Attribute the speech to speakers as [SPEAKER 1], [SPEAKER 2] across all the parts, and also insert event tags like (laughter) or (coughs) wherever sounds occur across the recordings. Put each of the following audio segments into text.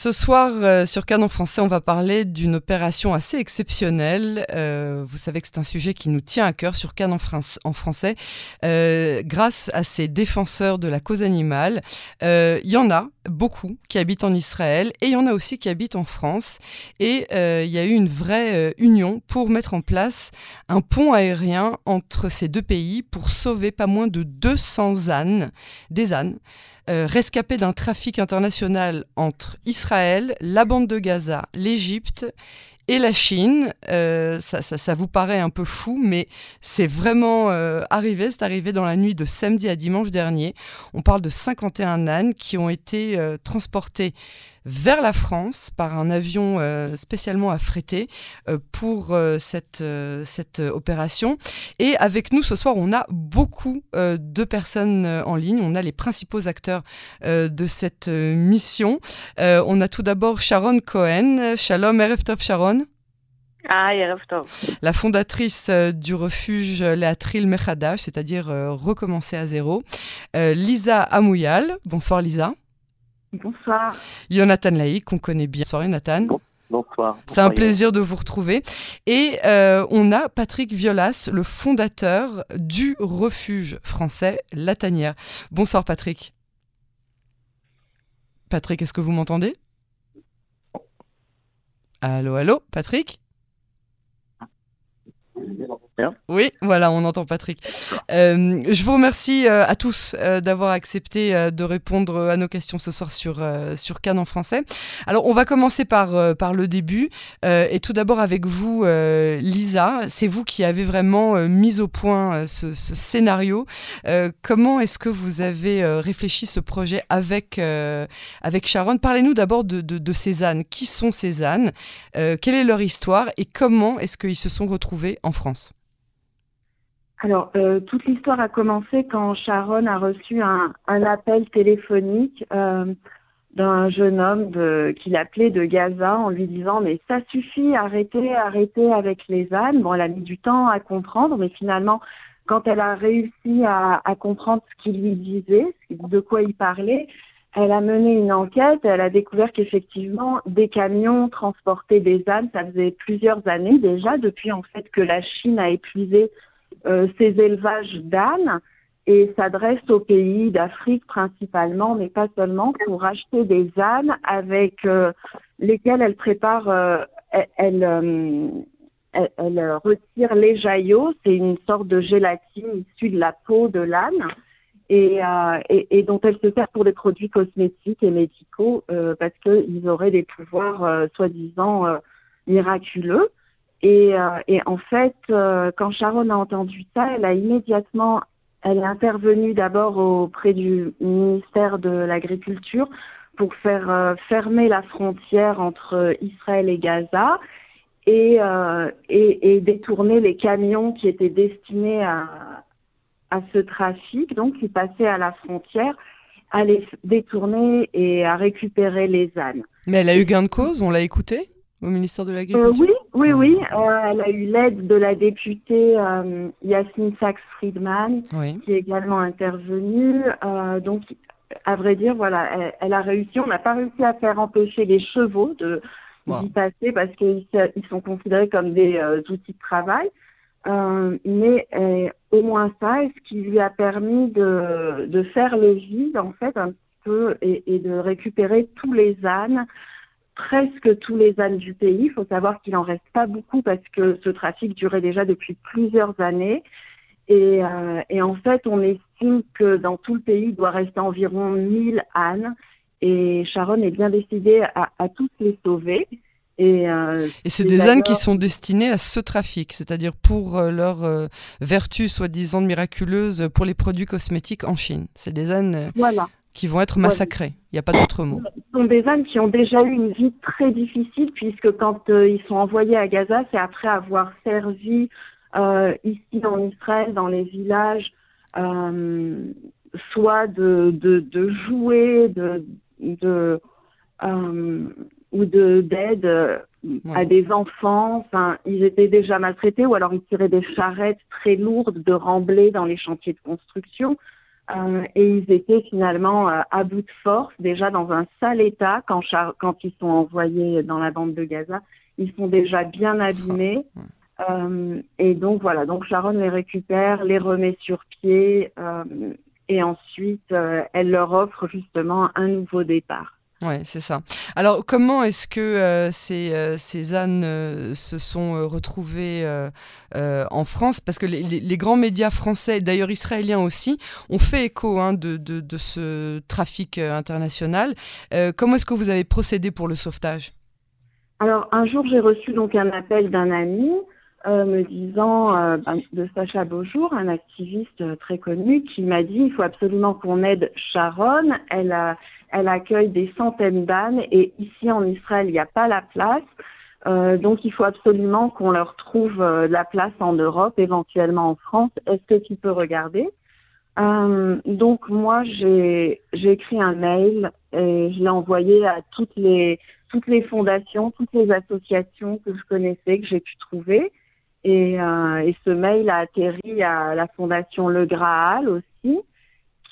[SPEAKER 1] Ce soir, euh, sur Canon français, on va parler d'une opération assez exceptionnelle. Euh, vous savez que c'est un sujet qui nous tient à cœur sur Canon en français. Euh, grâce à ces défenseurs de la cause animale, il y en a beaucoup qui habitent en Israël et il y en a aussi qui habitent en France. Et il y a eu une vraie union pour mettre en place un pont aérien entre ces deux pays pour sauver pas moins de 200 ânes, des ânes. Euh, d'un trafic international entre Israël, la bande de Gaza, l'Égypte et la Chine. Euh, ça, vous paraît un peu fou, mais c'est vraiment euh, arrivé. C'est arrivé dans la nuit de samedi à dimanche dernier. On parle de 51 ânes qui ont été transportés vers la France par un avion euh, spécialement affrété euh, pour euh, cette, cette opération. Et avec nous ce soir, on a beaucoup de personnes en ligne. On a les principaux acteurs de cette mission. on a tout d'abord Sharon Cohen. Shalom, Erev Tov Sharon.
[SPEAKER 2] Ah.
[SPEAKER 1] La fondatrice du refuge Leatril Mechadash, c'est-à-dire recommencer à zéro. Lisa Amouyal. Bonsoir Lisa.
[SPEAKER 2] Bonsoir.
[SPEAKER 1] Jonathan Laïc, qu'on connaît bien. Bonsoir Jonathan.
[SPEAKER 3] bonsoir.
[SPEAKER 1] C'est un plaisir de vous retrouver. Et euh, on a Patrick Violas, le fondateur du refuge français La Tanière. Bonsoir Patrick. Patrick, est-ce que vous m'entendez? Allô, allô, Patrick? Oui, voilà, on entend Patrick. Euh, je vous remercie euh, à tous euh, d'avoir accepté de répondre à nos questions ce soir sur, sur Cannes en français. Alors, on va commencer par, par le début. et tout d'abord avec vous, Lisa. C'est vous qui avez vraiment mis au point ce, scénario. comment est-ce que vous avez réfléchi ce projet avec, avec Sharon? Parlez-nous d'abord de, de, de, ânes. Qui sont ces ânes Quelle est leur histoire? Et comment est-ce qu'ils se sont retrouvés en France?
[SPEAKER 2] Alors, euh, toute l'histoire a commencé quand Sharon a reçu un, appel téléphonique euh, d'un jeune homme de, qui l'appelait de Gaza en lui disant mais ça suffit, arrêtez, arrêtez avec les ânes. Bon, elle a mis du temps à comprendre, mais finalement, quand elle a réussi à, à comprendre ce qu'il lui disait, de quoi il parlait, elle a mené une enquête, elle a découvert qu'effectivement, des camions transportaient des ânes, ça faisait plusieurs années déjà, depuis en fait que la Chine a épuisé ces élevages d'ânes et s'adresse aux pays d'Afrique principalement, mais pas seulement, pour acheter des ânes avec euh, lesquels elle prépare, euh, elle, elle, retire les jaillots, c'est une sorte de gélatine issue de la peau de l'âne. Et, et, dont elle se sert pour des produits cosmétiques et médicaux parce qu'ils auraient des pouvoirs soi-disant miraculeux. Et, euh, et en fait, euh, quand Sharon a entendu ça, elle a immédiatement, elle est intervenue d'abord auprès du ministère de l'Agriculture pour faire euh, fermer la frontière entre Israël et Gaza et, et, et, détourner les camions qui étaient destinés à, à ce trafic, donc qui passaient à la frontière, à les détourner et à récupérer les ânes.
[SPEAKER 1] Mais elle a eu gain de cause, on l'a écouté au ministère de l'Agriculture
[SPEAKER 2] Oui, oui, oui. Euh, elle a eu l'aide de la députée euh, Yasmine Sachs-Friedman, qui est également intervenue. Euh, donc, à vrai dire, voilà, elle, a réussi. On n'a pas réussi à faire empêcher les chevaux de d'y passer parce qu'ils ils sont considérés comme des outils de travail. mais au moins ça, est ce qui lui a permis de, de faire le vide, en fait, un peu, et, et de récupérer tous les ânes presque tous les ânes du pays. Il faut savoir qu'il en reste pas beaucoup parce que ce trafic durait déjà depuis plusieurs années. Et, euh, et, en fait, on estime que dans tout le pays, il doit rester environ 1000 ânes. Et Sharon est bien décidée à, à tous les sauver.
[SPEAKER 1] Et, euh, et c'est des ânes qui sont destinés à ce trafic, c'est-à-dire pour euh, leur vertu soi-disant miraculeuse pour les produits cosmétiques en Chine. C'est des ânes voilà qui vont être massacrés. Il n'y a pas d'autre mot.
[SPEAKER 2] Ce sont des ânes qui ont déjà eu une vie très difficile puisque quand euh, ils sont envoyés à Gaza, c'est après avoir servi euh, ici en Israël, dans les villages, euh, soit de, de, de jouets, de, de ou de d'aide à des enfants. Enfin, ils étaient déjà maltraités ou alors ils tiraient des charrettes très lourdes de remblai dans les chantiers de construction. Euh, et ils étaient finalement euh, à bout de force, déjà dans un sale état quand, quand ils sont envoyés dans la bande de Gaza. Ils sont déjà bien abîmés. Euh, et donc voilà, donc Sharon les récupère, les remet sur pied, et ensuite elle leur offre justement un nouveau départ.
[SPEAKER 1] Ouais, c'est ça. Alors, comment est-ce que euh, ces, euh, ces, ânes euh, se sont retrouvés en France? Parce que les, les, grands médias français, d'ailleurs israéliens aussi, ont fait écho hein, de, de, ce trafic international. comment est-ce que vous avez procédé pour le sauvetage?
[SPEAKER 2] Alors, un jour, j'ai reçu donc un appel d'un ami me disant ben, de Sacha Beaujour, un activiste très connu, qui m'a dit il faut absolument qu'on aide Sharon. Elle a elle accueille des centaines d'ânes et ici en Israël, il n'y a pas la place. Euh, donc il faut absolument qu'on leur trouve euh, la place en Europe, éventuellement en France. Est-ce que tu peux regarder? Euh, Donc moi j'ai écrit un mail et je l'ai envoyé à toutes les toutes les fondations, toutes les associations que je connaissais que j'ai pu trouver. Et, euh, et ce mail a atterri à la fondation Le Graal aussi,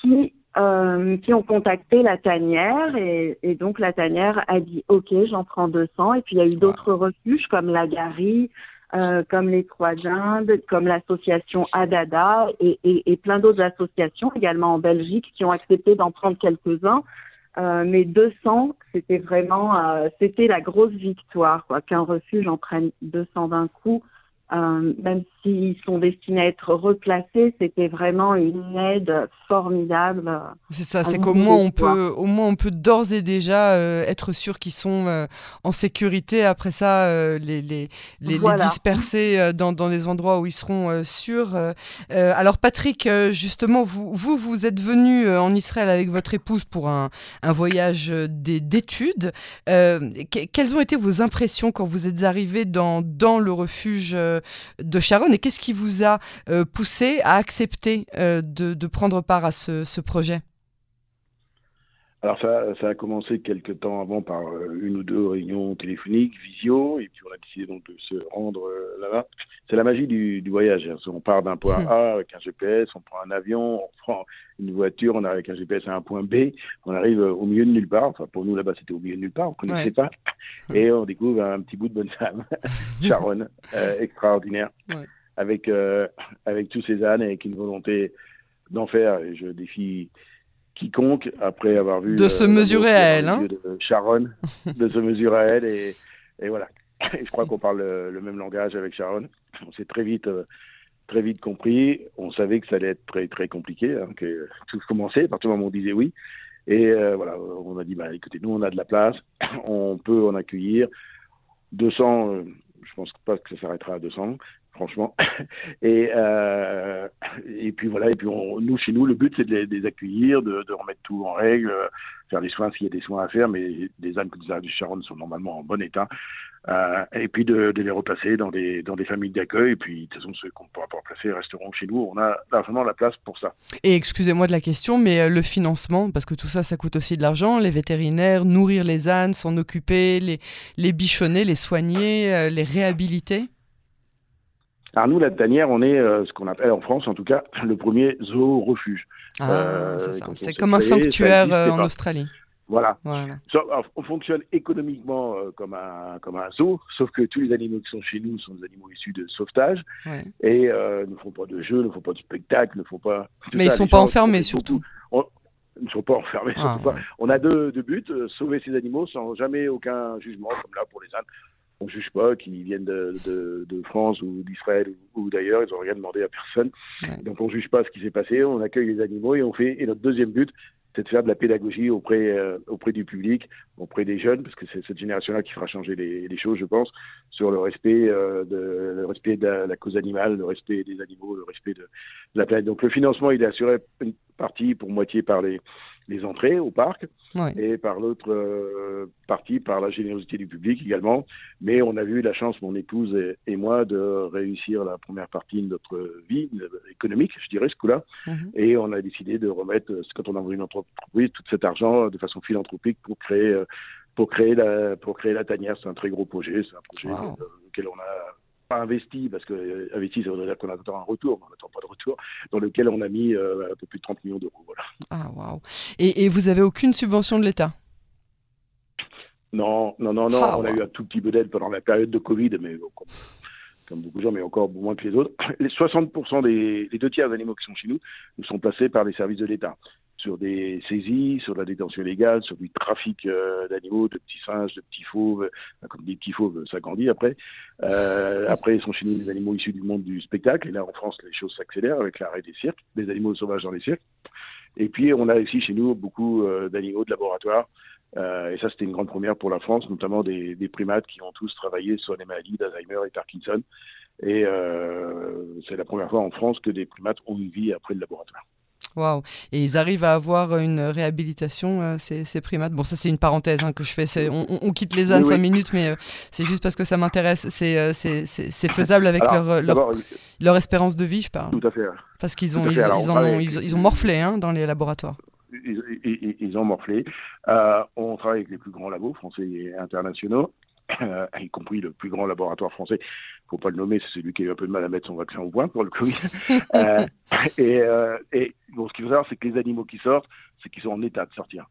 [SPEAKER 2] qui euh, qui ont contacté la tanière et, et, donc la tanière a dit ok j'en prends 200 et puis il y a eu d'autres refuges comme la Gary, euh, comme les Trois Indes, comme l'association Adada et, et, et plein d'autres associations également en Belgique qui ont accepté d'en prendre quelques-uns. Euh, mais 200, c'était vraiment, euh, c'était la grosse victoire, quoi, qu'un refuge en prenne 200 d'un coup. Euh, même s'ils sont destinés à être replacés, c'était vraiment une aide formidable.
[SPEAKER 1] C'est ça, c'est qu'au moins on peut, au moins on peut d'ores et déjà euh, être sûr qu'ils sont euh, en sécurité. Après ça, les, les, les, disperser dans, dans des endroits où ils seront sûrs. alors Patrick, justement, vous, vous, vous êtes venu en Israël avec votre épouse pour un, un voyage d'études. quelles ont été vos impressions quand vous êtes arrivé dans, dans le refuge de Sharon et qu'est-ce qui vous a euh, poussé à accepter euh, de, prendre part à ce, projet?
[SPEAKER 3] Alors ça, ça, a commencé quelques temps avant par euh, une ou deux réunions téléphoniques, visio, et puis on a décidé donc de se rendre là-bas. C'est la magie du, voyage. Hein. On part d'un point A avec un GPS, on prend un avion, on prend une voiture, on arrive avec un GPS à un point B, on arrive au milieu de nulle part. Enfin pour nous là-bas c'était au milieu de nulle part, on ne connaissait pas, et on découvre un petit bout de bonne femme, (laughs) Sharon, extraordinaire avec, euh, avec tous ces ânes et avec une volonté d'en faire. Et je défie quiconque, après avoir vu.
[SPEAKER 1] De se euh, mesurer à elle, hein
[SPEAKER 3] de Sharon, (laughs) de se mesurer à elle. Et, et voilà. Et (laughs) je crois qu'on parle le, même langage avec Sharon. On s'est très vite. Euh, très vite compris, on savait que ça allait être très très compliqué, hein, que tout commençait, à partir du moment où on disait oui. Et voilà, on a dit, bah, écoutez, nous on a de la place, (clears throat) on peut en accueillir 200, je pense pas que ça s'arrêtera à 200, franchement. (coughs) Et, euh, et puis voilà, et puis nous, chez nous, le but, c'est de, les accueillir, de, remettre tout en règle, faire des soins s'il y a des soins à faire, mais des ânes des du Charonne sont normalement en bon état. Euh, et puis de, les replacer dans des, dans des familles d'accueil. Et puis, de toute façon, ceux qu'on ne pourra pas replacer resteront chez nous. On a largement la place pour ça.
[SPEAKER 1] Et excusez-moi de la question, mais euh, le financement, parce que tout ça, ça coûte aussi de l'argent. Les vétérinaires, nourrir les ânes, s'en occuper, les, les bichonner, les soigner, euh, les réhabiliter
[SPEAKER 3] alors nous, la tanière, on est euh, ce qu'on appelle en France, en tout cas, le premier zoo refuge.
[SPEAKER 1] Ah, euh, c'est comme un sanctuaire euh, en Australie.
[SPEAKER 3] Voilà. on fonctionne économiquement comme un comme un zoo, sauf que tous les animaux qui sont chez nous sont des animaux issus de sauvetage et ne font pas de jeux, ne font pas de spectacle, ne font pas.
[SPEAKER 1] Mais ils ne sont pas enfermés surtout.
[SPEAKER 3] ils ne sont pas enfermés. Ah, on a deux, deux buts sauver ces animaux sans jamais aucun jugement, comme là pour les ânes on juge pas, qu'ils viennent de, de, de, France ou d'Israël ou, d'ailleurs, ils n'ont rien demandé à personne. Donc on juge pas ce qui s'est passé, on accueille les animaux et on fait. Et notre deuxième but, c'est de faire de la pédagogie auprès euh, auprès du public, auprès des jeunes, parce que c'est cette génération-là qui fera changer les, les, choses, je pense, sur le respect euh, de le respect de la, cause animale, le respect des animaux, le respect de, de la planète. Donc le financement, il est assuré une partie pour moitié par les les entrées au parc et par l'autre euh, partie par la générosité du public également. Mais on a eu la chance, mon épouse et, moi, de réussir la première partie de notre vie économique, je dirais, ce coup-là. Mhm. Et on a décidé de remettre, quand on a ouvert une entreprise, tout cet argent de façon philanthropique pour créer, pour créer, la, pour créer la tanière. C'est un très gros projet. C'est un projet auquel on a pas investi, parce que euh, investi, ça voudrait dire qu'on attend un retour, mais on n'attend pas de retour, dans lequel on a mis un peu plus de 30 millions d'euros. Voilà.
[SPEAKER 1] Ah, waouh. Et, et, vous avez aucune subvention de l'État?
[SPEAKER 3] Non, non, non, non. Ah, on a eu un tout petit peu d'aide pendant la période de Covid, mais comme, beaucoup de gens, mais encore moins que les autres. (clears throat) Les 60% des les deux tiers d'animaux qui sont chez nous, nous sont placés par les services de l'État sur des saisies, sur la détention illégale, sur du trafic euh, d'animaux, de petits singes, de petits fauves, euh, comme des petits fauves, ça grandit après. Euh, après, ils sont chez nous des animaux issus du monde du spectacle, et là en France, les choses s'accélèrent avec l'arrêt des cirques, des animaux sauvages dans les cirques. Et puis, on a aussi chez nous beaucoup d'animaux de laboratoire, et ça, c'était une grande première pour la France, notamment des, des, primates qui ont tous travaillé sur les maladies d'Alzheimer et Parkinson. Et c'est la première fois en France que des primates ont une vie après le laboratoire.
[SPEAKER 1] Waouh Et ils arrivent à avoir une réhabilitation, euh, ces, primates? Bon, ça c'est une parenthèse hein, que je fais. On, on, quitte les ânes 5 minutes, mais euh, c'est juste parce que ça m'intéresse. C'est euh, faisable avec leur, leur, leur, espérance de vie, je parle.
[SPEAKER 3] Tout à fait.
[SPEAKER 1] Parce qu'ils ont, ils, ils, ont, ils, ont morflé hein, dans les laboratoires.
[SPEAKER 3] Ils, ont morflé. on travaille avec les plus grands labos français et internationaux. y compris le plus grand laboratoire français, faut pas le nommer, c'est celui qui a eu un peu de mal à mettre son vaccin au point pour le Covid. (laughs) euh, et, euh, et bon, ce qu'il faut savoir, c'est que les animaux qui sortent, c'est qu'ils sont en état de sortir.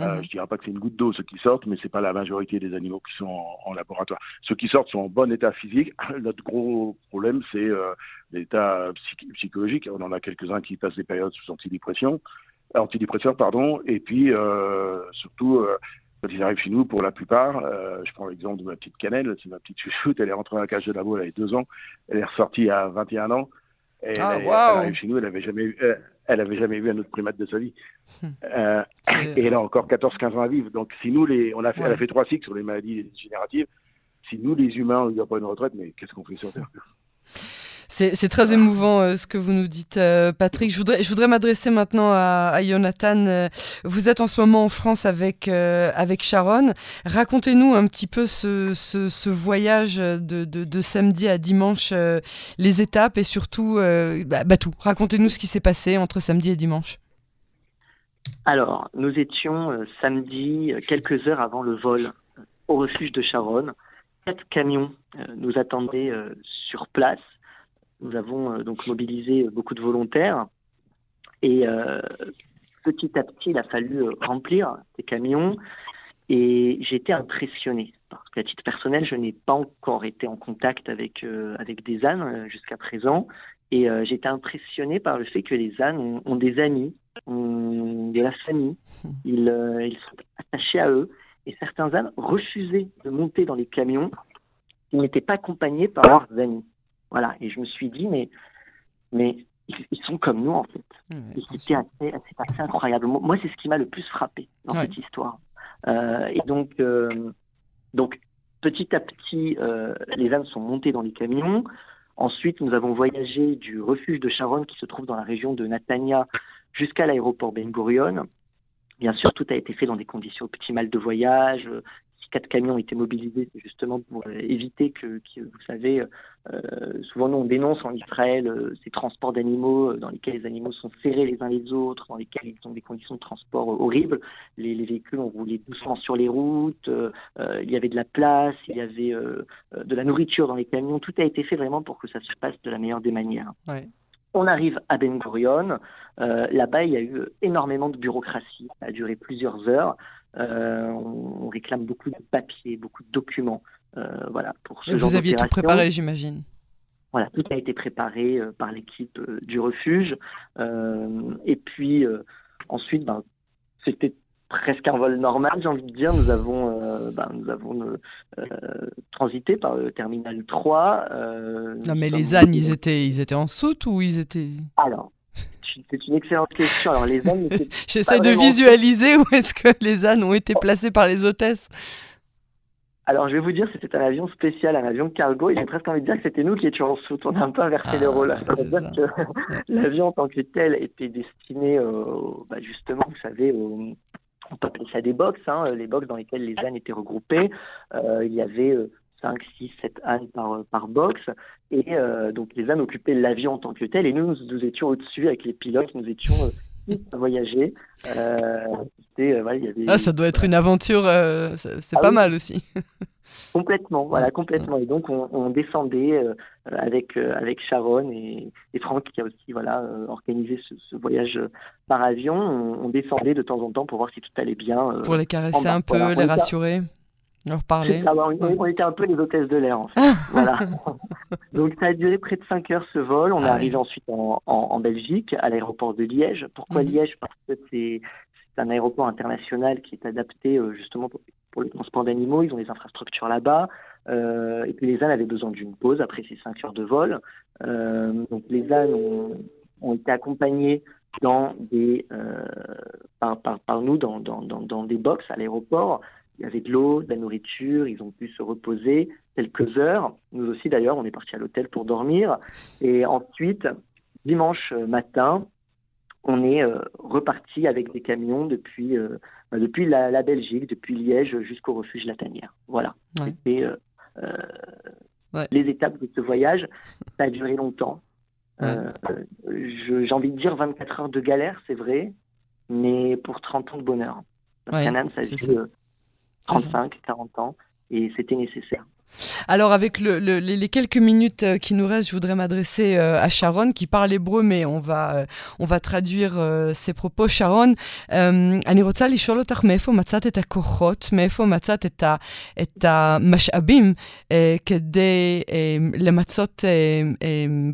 [SPEAKER 3] Euh, mhm. je dirais pas que c'est une goutte d'eau ceux qui sortent, mais c'est pas la majorité des animaux qui sont en, laboratoire. Ceux qui sortent sont en bon état physique. (laughs) Notre gros problème, c'est euh, l'état psychologique. On en a quelques-uns qui passent des périodes sous antidépression, antidépresseurs, pardon, et puis euh, surtout euh, quand ils arrivent chez nous, pour la plupart, euh, je prends l'exemple de ma petite Cannelle, c'est ma petite chouchoute, elle est rentrée dans la cage de labo, elle avait deux ans, elle est ressortie à 21 ans, et ah, elle, arrive chez nous, elle avait jamais eu, euh, elle avait jamais vu un autre primate de sa vie. Hum. Euh, et elle a encore 14-15 ans à vivre. Donc si nous, les, on a fait, elle a fait trois cycles sur les maladies génératives, si nous, les humains, on n'y a pas une retraite, mais qu'est-ce qu'on fait sur Terre? (laughs)
[SPEAKER 1] c'est très émouvant euh, ce que vous nous dites, euh, Patrick. Je voudrais, je voudrais m'adresser maintenant à, à Jonathan. Euh, vous êtes en ce moment en France avec, avec Sharon. Racontez-nous un petit peu ce, ce, voyage de, de, samedi à dimanche, les étapes et surtout bah, bah, tout. Racontez-nous ce qui s'est passé entre samedi et dimanche.
[SPEAKER 4] Alors, nous étions samedi, quelques heures avant le vol, au refuge de Charonne. Quatre camions nous attendaient sur place nous avons euh, donc mobilisé beaucoup de volontaires. Et euh, petit à petit, il a fallu euh, remplir ces camions. Et j'ai été impressionné parce qu'à titre personnel, je n'ai pas encore été en contact avec avec des ânes jusqu'à présent. Et j'ai été impressionné par le fait que les ânes ont, des amis, ont de la famille, ils, ils sont attachés à eux. Et certains ânes refusaient de monter dans les camions. S'ils n'étaient pas accompagnés par leurs amis. Voilà. Et je me suis dit, mais, mais ils, sont comme nous, en fait. et c'était assez, assez, incroyable. Moi, c'est ce qui m'a le plus frappé dans cette histoire. Euh, et donc, euh, donc, petit à petit, euh, les ânes sont montés dans les camions. Ensuite, nous avons voyagé du refuge de Charonne, qui se trouve dans la région de Natania, jusqu'à l'aéroport Ben Gurion. Bien sûr, tout a été fait dans des conditions optimales de voyage, quatre camions ont été mobilisés, c'est justement pour euh, éviter que, vous savez, euh, souvent nous on dénonce en Israël euh, ces transports d'animaux dans lesquels les animaux sont serrés les uns les autres, dans lesquels ils ont des conditions de transport horribles. Les, véhicules ont roulé doucement sur les routes, il y avait de la place, il y avait de la nourriture dans les camions. Tout a été fait vraiment pour que ça se passe de la meilleure des manières. On arrive à Ben Gurion. Là-bas, il y a eu énormément de bureaucratie. Ça a duré plusieurs heures. Euh, on, réclame beaucoup de papiers, beaucoup de documents. Euh, voilà, pour ce
[SPEAKER 1] Vous aviez tout préparé, j'imagine.
[SPEAKER 4] Voilà, tout a été préparé euh, par l'équipe du refuge. et puis ensuite, ben, c'était presque un vol normal, j'ai envie de dire. Nous avons, ben, nous avons transité par le terminal 3.
[SPEAKER 1] non, mais les ânes, ils étaient, ils étaient en soute ou ils étaient.
[SPEAKER 4] Alors, c'est une excellente question. Alors, les ânes. (laughs)
[SPEAKER 1] J'essaie de visualiser où est-ce que les ânes ont été placés par les hôtesses.
[SPEAKER 4] Alors, je vais vous dire, c'était un avion spécial, un avion cargo, et j'ai presque envie de dire que c'était nous qui étions en soute. On a un peu inversé les ah, rôles. (laughs) l'avion en tant que tel était destiné, bah, justement, vous savez, on peut appeler ça des box, hein, les box dans lesquelles les ânes étaient regroupés. Euh, il y avait euh, 5, 6, 7 ânes par, par box. Et euh, donc les ânes occupaient l'avion en tant que tel. Et nous, nous, étions au-dessus avec les pilotes, nous étions euh, à voyager. Euh,
[SPEAKER 1] ah, ça doit être une aventure, c'est ah pas mal aussi. (laughs)
[SPEAKER 4] Complètement, voilà, complètement. Et donc on, descendait avec avec Sharon et, Franck qui a aussi voilà organisé ce, voyage par avion. On, descendait de temps en temps pour voir si tout allait bien.
[SPEAKER 1] pour les caresser un peu, les rassurer, leur parler.
[SPEAKER 4] on, était un peu les hôtesses de l'air en fait. voilà. (laughs) Donc ça a duré près de 5 heures ce vol. On est ah arrivé ensuite en, en, Belgique, à l'aéroport de Liège. Pourquoi mhm. Liège? Parce que c'est un aéroport international qui est adapté justement pour, pour le transport d'animaux, ils ont des infrastructures là-bas. Euh, et puis les ânes avaient besoin d'une pause après ces cinq heures de vol. Euh, donc les ânes ont, été accompagnés dans des, euh, par, par, par, nous dans, dans, dans, des box à l'aéroport. Il y avait de l'eau, de la nourriture, ils ont pu se reposer quelques heures. Nous aussi d'ailleurs, on est parti à l'hôtel pour dormir. Et ensuite, dimanche matin, on est euh, reparti avec des camions depuis, euh, bah, depuis la, Belgique, depuis Liège jusqu'au refuge Latanière. Voilà. C'était euh, les étapes de ce voyage. Ça a duré longtemps. J'ai envie de dire 24 heures de galère, c'est vrai, mais pour 30 ans de bonheur. Parce ça a 35, 40 ans, et c'était nécessaire.
[SPEAKER 1] Alors avec les, quelques minutes euh, qui nous restent, je voudrais m'adresser euh, à Sharon qui parle hébreu, mais on va, euh, on va traduire ses propos. Sharon, אני רוצה לשאול אותך מאיפה מצאת את הכוחות, מאיפה מצאת את, ה, את המשאבים כדי למצות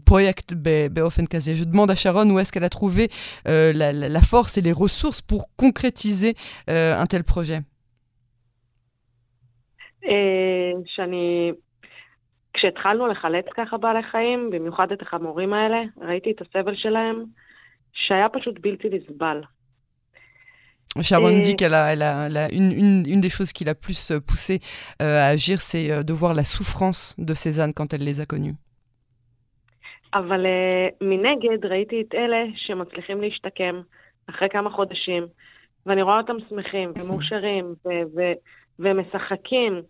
[SPEAKER 1] פרויקט באופן כזה. Je demande à Sharon où est-ce qu'elle a trouvé la, la force et les ressources pour concrétiser un tel projet.
[SPEAKER 5] אה, שאני, כשהתחלנו לחלץ ככה בעלי חיים, במיוחד את החמורים האלה, ראיתי את הסבל שלהם, שהיה פשוט בלתי נסבל.
[SPEAKER 1] Sharon dit qu'elle a, elle a, elle a une, une, une, des choses qui l'a plus poussée euh, à agir, c'est euh, de voir la souffrance de Cézanne quand elle les a connus.
[SPEAKER 5] אבל מנגד ראיתי את אלה שמצליחים להשתקם אחרי כמה חודשים, ואני רואה אותם שמחים ומאושרים ומשחקים,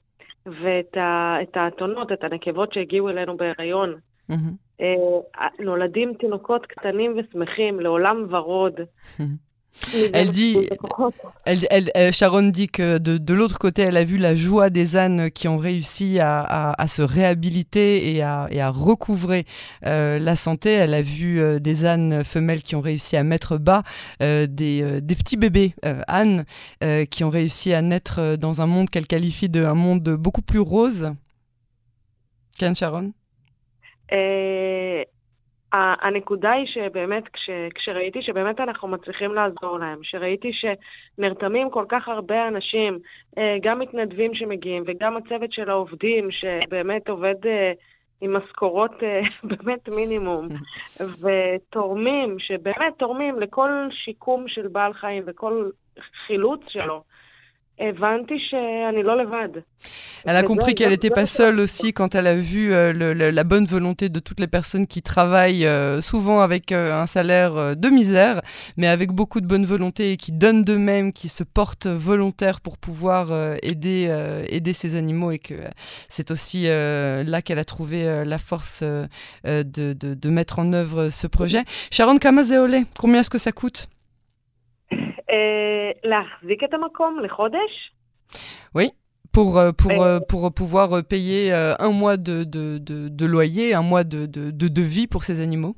[SPEAKER 5] ואת ה, את האתונות, את הנקבות שהגיעו אלינו בהיריון. Mm-hmm. נולדים תינוקות קטנים ושמחים לעולם ורוד.
[SPEAKER 1] Elle dit, elle, elle, euh, Sharon dit que de, de l'autre côté, elle a vu la joie des ânes qui ont réussi à, à, à se réhabiliter et à, et à recouvrer euh, la santé. Elle a vu euh, des ânes femelles qui ont réussi à mettre bas, euh, des, des, petits bébés ânes qui ont réussi à naître dans un monde qu'elle qualifie de un monde beaucoup plus rose. Ken Sharon?
[SPEAKER 5] הנקודה היא שבאמת, כש, כשראיתי שבאמת אנחנו מצליחים לעזור להם, שראיתי שנרתמים כל כך הרבה אנשים, אה, גם מתנדבים שמגיעים וגם הצוות של העובדים, שבאמת עובד אה, עם משכורות אה, (laughs) באמת מינימום, ותורמים, שבאמת תורמים לכל שיקום של בעל חיים וכל חילוץ שלו.
[SPEAKER 1] Elle a compris qu'elle n'était pas seule aussi quand elle a vu euh, la bonne volonté de toutes les personnes qui travaillent euh, souvent avec euh, un salaire de misère, mais avec beaucoup de bonne volonté et qui donnent d'eux-mêmes, qui se portent volontaires pour pouvoir aider, aider ces animaux et que c'est aussi là qu'elle a trouvé la force de, de, de, mettre en œuvre ce projet. Sharon Kamazéolé, combien est-ce que ça coûte? Oui, pour, euh, pour, euh, pour euh, pouvoir payer un mois de, de, de, loyer, un mois de, de, de devis pour ces animaux?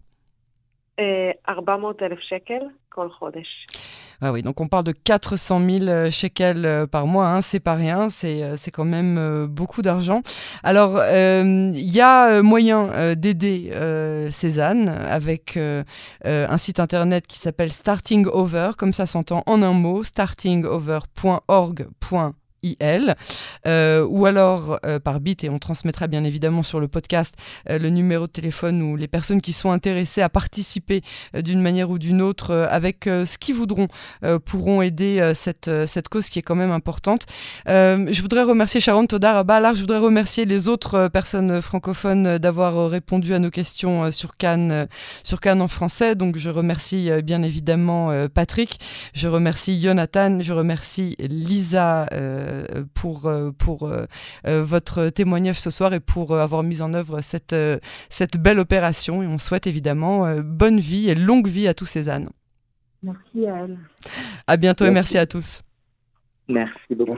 [SPEAKER 1] Ah oui, donc on parle de 400 000 shekels par mois, hein, c'est pas rien, c'est quand même beaucoup d'argent. Alors, il y a moyen d'aider euh, Cézanne avec un site internet qui s'appelle Starting Over, comme ça s'entend en un mot, startingover.org.org startingover.org. Euh, ou alors euh, par bit, et on transmettra bien évidemment sur le podcast euh, le numéro de téléphone où les personnes qui sont intéressées à participer d'une manière ou d'une autre avec ce qu'ils voudront pourront aider cette, cette cause qui est quand même importante. je voudrais remercier Sharon Todar Alors, je voudrais remercier les autres personnes francophones d'avoir répondu à nos questions sur Cannes, sur Cannes en français. Donc je remercie bien évidemment Patrick, je remercie Jonathan, je remercie Lisa pour, euh, pour euh, votre témoignage ce soir et pour avoir mis en œuvre cette, cette belle opération. Et on souhaite évidemment bonne vie et longue vie à tous ces ânes.
[SPEAKER 2] Merci à elle.
[SPEAKER 1] À bientôt et merci à tous.
[SPEAKER 4] Merci beaucoup.